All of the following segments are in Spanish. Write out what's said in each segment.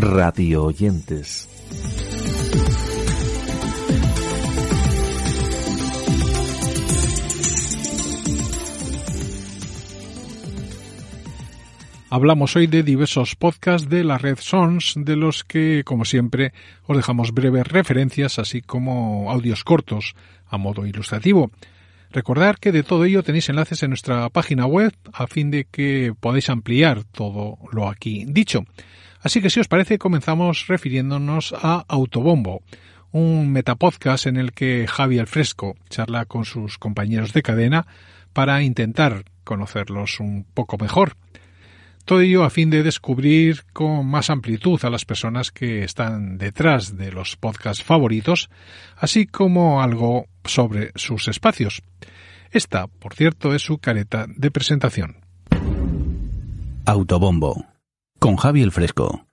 Radio oyentes. Hablamos hoy de diversos podcasts de la red Sons, de los que, como siempre, os dejamos breves referencias, así como audios cortos a modo ilustrativo. Recordar que de todo ello tenéis enlaces en nuestra página web a fin de que podáis ampliar todo lo aquí dicho. Así que si os parece comenzamos refiriéndonos a Autobombo, un metapodcast en el que Javi Fresco charla con sus compañeros de cadena para intentar conocerlos un poco mejor. Todo ello a fin de descubrir con más amplitud a las personas que están detrás de los podcasts favoritos, así como algo sobre sus espacios. Esta, por cierto, es su careta de presentación. Autobombo. Con Javi el Fresco.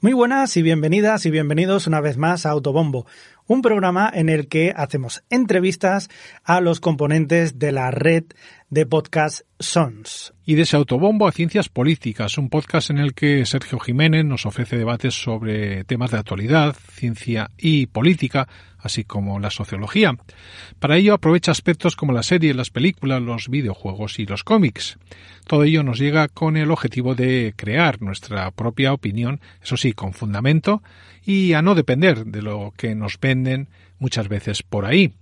Muy buenas y bienvenidas y bienvenidos una vez más a Autobombo, un programa en el que hacemos entrevistas a los componentes de la red de podcast Sons. Y de ese autobombo a Ciencias Políticas, un podcast en el que Sergio Jiménez nos ofrece debates sobre temas de actualidad, ciencia y política, así como la sociología. Para ello aprovecha aspectos como la serie, las películas, los videojuegos y los cómics. Todo ello nos llega con el objetivo de crear nuestra propia opinión, eso sí, con fundamento, y a no depender de lo que nos venden muchas veces por ahí.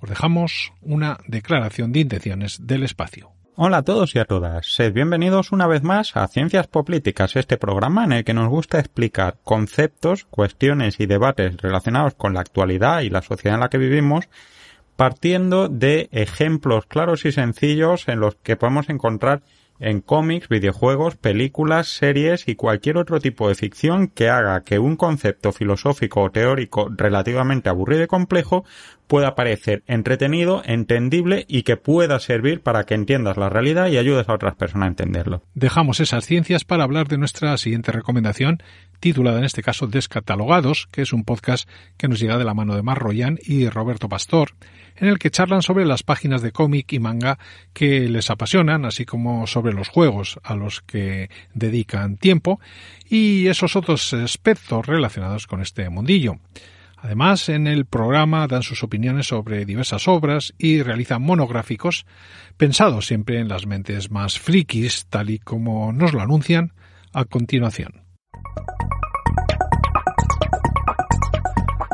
Os dejamos una declaración de intenciones del espacio. Hola a todos y a todas. Sed bienvenidos una vez más a Ciencias Políticas, este programa en el que nos gusta explicar conceptos, cuestiones y debates relacionados con la actualidad y la sociedad en la que vivimos, partiendo de ejemplos claros y sencillos en los que podemos encontrar en cómics, videojuegos, películas, series y cualquier otro tipo de ficción que haga que un concepto filosófico o teórico relativamente aburrido y complejo pueda parecer entretenido, entendible y que pueda servir para que entiendas la realidad y ayudes a otras personas a entenderlo. Dejamos esas ciencias para hablar de nuestra siguiente recomendación, titulada en este caso Descatalogados, que es un podcast que nos llega de la mano de Mar Royan y Roberto Pastor, en el que charlan sobre las páginas de cómic y manga que les apasionan, así como sobre los juegos a los que dedican tiempo y esos otros aspectos relacionados con este mundillo. Además, en el programa dan sus opiniones sobre diversas obras y realizan monográficos pensados siempre en las mentes más frikis, tal y como nos lo anuncian a continuación.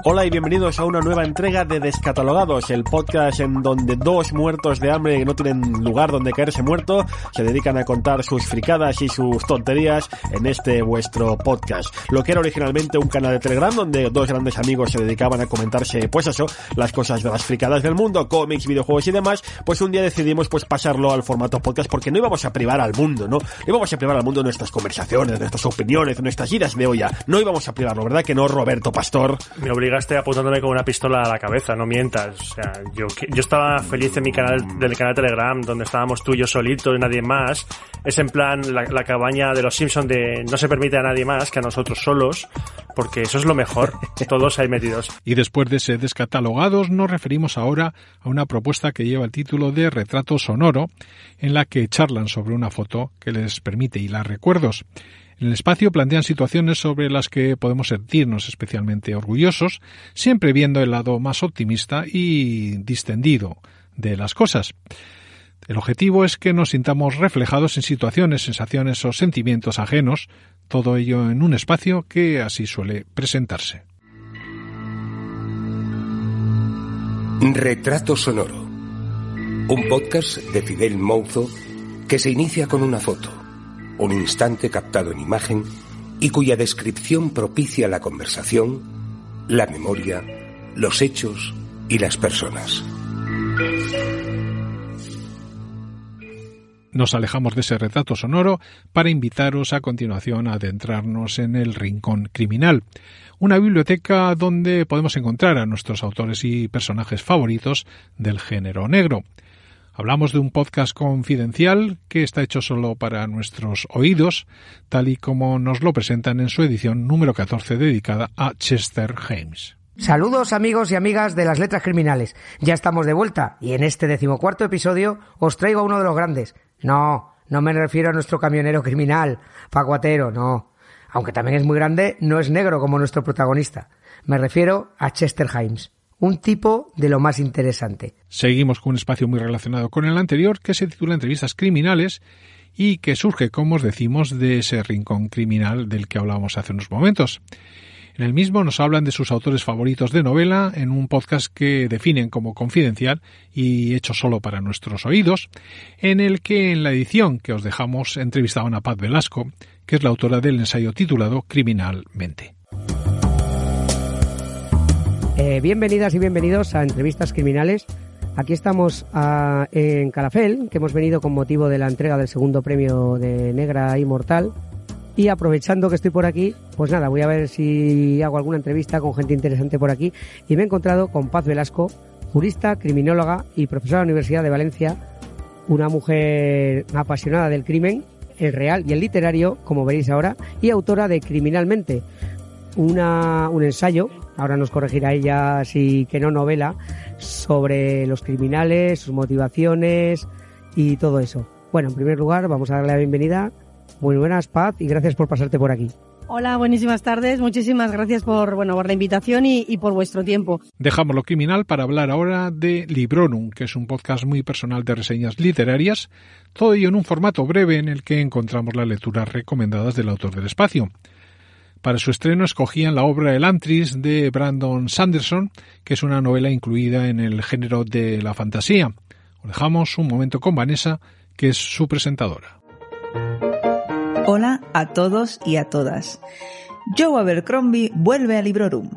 Hola y bienvenidos a una nueva entrega de Descatalogados, el podcast en donde dos muertos de hambre que no tienen lugar donde caerse muerto se dedican a contar sus fricadas y sus tonterías en este vuestro podcast. Lo que era originalmente un canal de Telegram donde dos grandes amigos se dedicaban a comentarse, pues eso, las cosas de las fricadas del mundo, cómics, videojuegos y demás, pues un día decidimos pues pasarlo al formato podcast porque no íbamos a privar al mundo, ¿no? No íbamos a privar al mundo de nuestras conversaciones, de nuestras opiniones, de nuestras idas de olla. No íbamos a privarlo, ¿verdad que no, Roberto Pastor? Me obligaste apuntándome con una pistola a la cabeza, no mientas. O sea, yo, yo estaba feliz en mi canal, del canal Telegram, donde estábamos tú y yo solitos y nadie más. Es en plan la, la cabaña de los Simpsons de no se permite a nadie más que a nosotros solos, porque eso es lo mejor, todos ahí metidos. Y después de ser descatalogados, nos referimos ahora a una propuesta que lleva el título de Retrato Sonoro, en la que charlan sobre una foto que les permite hilar recuerdos. En el espacio plantean situaciones sobre las que podemos sentirnos especialmente orgullosos, siempre viendo el lado más optimista y distendido de las cosas. El objetivo es que nos sintamos reflejados en situaciones, sensaciones o sentimientos ajenos, todo ello en un espacio que así suele presentarse. Retrato Sonoro. Un podcast de Fidel Mouzo que se inicia con una foto, un instante captado en imagen y cuya descripción propicia la conversación la memoria, los hechos y las personas. Nos alejamos de ese retrato sonoro para invitaros a continuación a adentrarnos en el Rincón Criminal, una biblioteca donde podemos encontrar a nuestros autores y personajes favoritos del género negro. Hablamos de un podcast confidencial que está hecho solo para nuestros oídos, tal y como nos lo presentan en su edición número 14 dedicada a Chester James. Saludos amigos y amigas de las letras criminales. Ya estamos de vuelta y en este decimocuarto episodio os traigo a uno de los grandes. No, no me refiero a nuestro camionero criminal, Pacuatero, no. Aunque también es muy grande, no es negro como nuestro protagonista. Me refiero a Chester Himes un tipo de lo más interesante. Seguimos con un espacio muy relacionado con el anterior que se titula Entrevistas Criminales y que surge, como os decimos, de ese rincón criminal del que hablábamos hace unos momentos. En el mismo nos hablan de sus autores favoritos de novela en un podcast que definen como confidencial y hecho solo para nuestros oídos, en el que en la edición que os dejamos entrevistaban a Paz Velasco, que es la autora del ensayo titulado Criminalmente. Eh, bienvenidas y bienvenidos a Entrevistas Criminales. Aquí estamos ah, en Calafel, que hemos venido con motivo de la entrega del segundo premio de Negra Inmortal. Y aprovechando que estoy por aquí, pues nada, voy a ver si hago alguna entrevista con gente interesante por aquí. Y me he encontrado con Paz Velasco, jurista, criminóloga y profesora de la Universidad de Valencia, una mujer apasionada del crimen, el real y el literario, como veréis ahora, y autora de Criminalmente, una, un ensayo ahora nos corregirá ella si que no novela, sobre los criminales, sus motivaciones y todo eso. Bueno, en primer lugar, vamos a darle la bienvenida. Muy buenas, Paz, y gracias por pasarte por aquí. Hola, buenísimas tardes. Muchísimas gracias por, bueno, por la invitación y, y, por vuestro tiempo. Dejamos lo criminal para hablar ahora de Libronum, que es un podcast muy personal de reseñas literarias, todo ello en un formato breve en el que encontramos las lecturas recomendadas del autor del espacio. Para su estreno escogían la obra El Antris de Brandon Sanderson, que es una novela incluida en el género de la fantasía. Os dejamos un momento con Vanessa, que es su presentadora. Hola a todos y a todas. Joe Abercrombie vuelve a Librorum.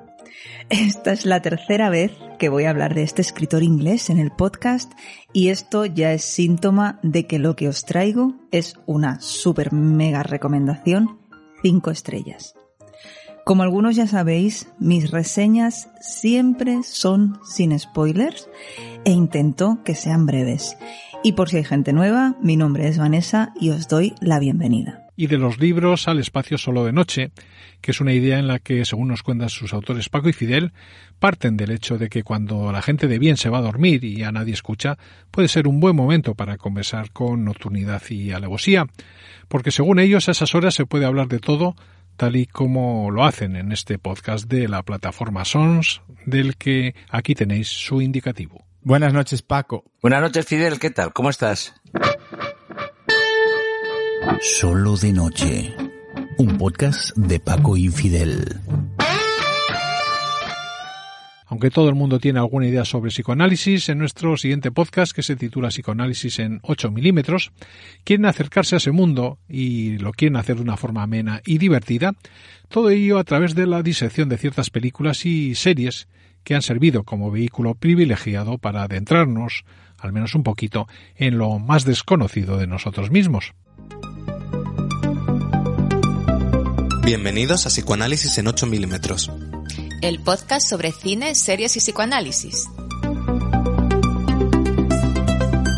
Esta es la tercera vez que voy a hablar de este escritor inglés en el podcast y esto ya es síntoma de que lo que os traigo es una super mega recomendación 5 estrellas. Como algunos ya sabéis, mis reseñas siempre son sin spoilers e intento que sean breves. Y por si hay gente nueva, mi nombre es Vanessa y os doy la bienvenida. Y de los libros al espacio solo de noche, que es una idea en la que, según nos cuentan sus autores Paco y Fidel, parten del hecho de que cuando la gente de bien se va a dormir y a nadie escucha, puede ser un buen momento para conversar con nocturnidad y alevosía, porque según ellos a esas horas se puede hablar de todo tal y como lo hacen en este podcast de la plataforma Sons, del que aquí tenéis su indicativo. Buenas noches, Paco. Buenas noches, Fidel. ¿Qué tal? ¿Cómo estás? Solo de noche. Un podcast de Paco y Fidel. Aunque todo el mundo tiene alguna idea sobre psicoanálisis, en nuestro siguiente podcast, que se titula Psicoanálisis en 8 milímetros, quieren acercarse a ese mundo y lo quieren hacer de una forma amena y divertida, todo ello a través de la disección de ciertas películas y series que han servido como vehículo privilegiado para adentrarnos, al menos un poquito, en lo más desconocido de nosotros mismos. Bienvenidos a Psicoanálisis en 8 milímetros el podcast sobre cine, series y psicoanálisis.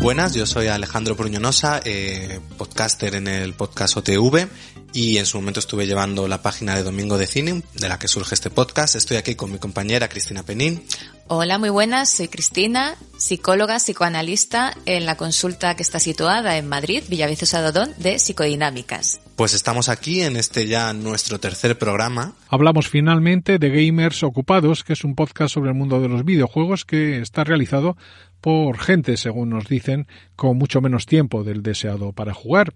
Buenas, yo soy Alejandro Bruñonosa, eh, podcaster en el podcast OTV y en su momento estuve llevando la página de Domingo de Cine, de la que surge este podcast. Estoy aquí con mi compañera Cristina Penín. Hola, muy buenas, soy Cristina, psicóloga, psicoanalista en la consulta que está situada en Madrid, Villaviciosa Dodón, de Psicodinámicas. Pues estamos aquí en este ya nuestro tercer programa. Hablamos finalmente de Gamers Ocupados, que es un podcast sobre el mundo de los videojuegos que está realizado por gente, según nos dicen, con mucho menos tiempo del deseado para jugar.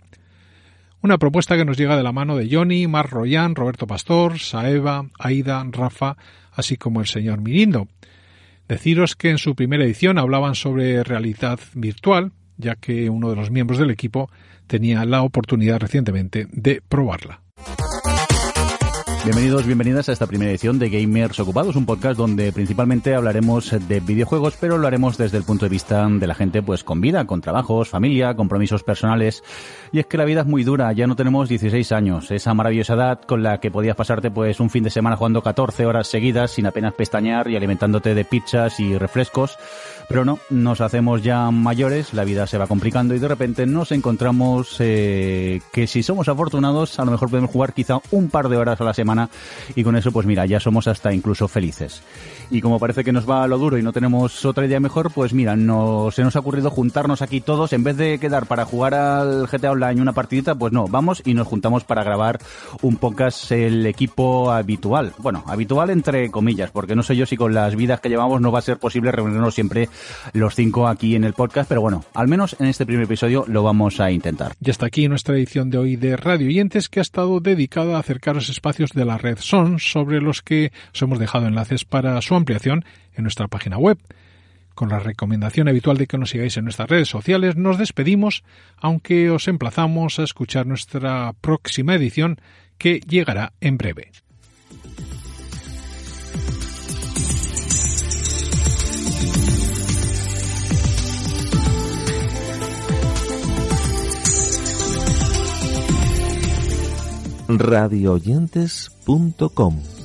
Una propuesta que nos llega de la mano de Johnny, Mar Royan, Roberto Pastor, Saeva, Aida, Rafa, así como el señor Mirindo. Deciros que en su primera edición hablaban sobre realidad virtual, ya que uno de los miembros del equipo tenía la oportunidad recientemente de probarla. Bienvenidos, bienvenidas a esta primera edición de Gamers Ocupados, un podcast donde principalmente hablaremos de videojuegos, pero lo haremos desde el punto de vista de la gente pues con vida, con trabajos, familia, compromisos personales. Y es que la vida es muy dura, ya no tenemos 16 años, esa maravillosa edad con la que podías pasarte pues un fin de semana jugando 14 horas seguidas sin apenas pestañear y alimentándote de pizzas y refrescos. Pero no, nos hacemos ya mayores, la vida se va complicando y de repente nos encontramos eh, que si somos afortunados a lo mejor podemos jugar quizá un par de horas a la semana y con eso pues mira, ya somos hasta incluso felices. Y como parece que nos va a lo duro y no tenemos otra idea mejor, pues mira, no, se nos ha ocurrido juntarnos aquí todos, en vez de quedar para jugar al GTA Online una partidita, pues no, vamos y nos juntamos para grabar un podcast el equipo habitual. Bueno, habitual entre comillas, porque no sé yo si con las vidas que llevamos no va a ser posible reunirnos siempre los cinco aquí en el podcast, pero bueno, al menos en este primer episodio lo vamos a intentar. Y hasta aquí nuestra edición de hoy de Radio Oyentes que ha estado dedicada a acercar los espacios de la red SON sobre los que os hemos dejado enlaces para su ampliación en nuestra página web. Con la recomendación habitual de que nos sigáis en nuestras redes sociales, nos despedimos, aunque os emplazamos a escuchar nuestra próxima edición que llegará en breve. radioyentes.com